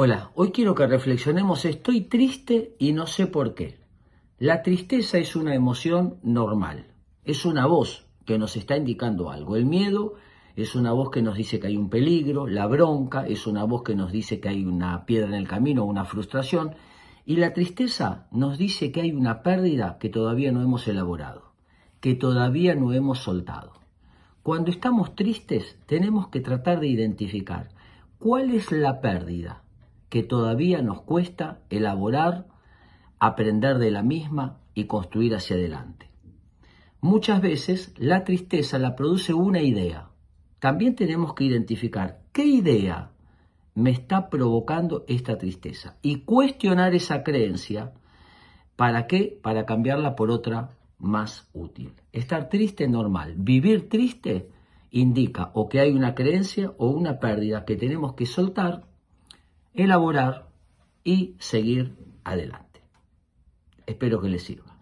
Hola, hoy quiero que reflexionemos, estoy triste y no sé por qué. La tristeza es una emoción normal, es una voz que nos está indicando algo. El miedo es una voz que nos dice que hay un peligro, la bronca es una voz que nos dice que hay una piedra en el camino, una frustración, y la tristeza nos dice que hay una pérdida que todavía no hemos elaborado, que todavía no hemos soltado. Cuando estamos tristes tenemos que tratar de identificar cuál es la pérdida que todavía nos cuesta elaborar, aprender de la misma y construir hacia adelante. Muchas veces la tristeza la produce una idea. También tenemos que identificar qué idea me está provocando esta tristeza y cuestionar esa creencia. ¿Para qué? Para cambiarla por otra más útil. Estar triste es normal. Vivir triste indica o que hay una creencia o una pérdida que tenemos que soltar elaborar y seguir adelante. Espero que les sirva.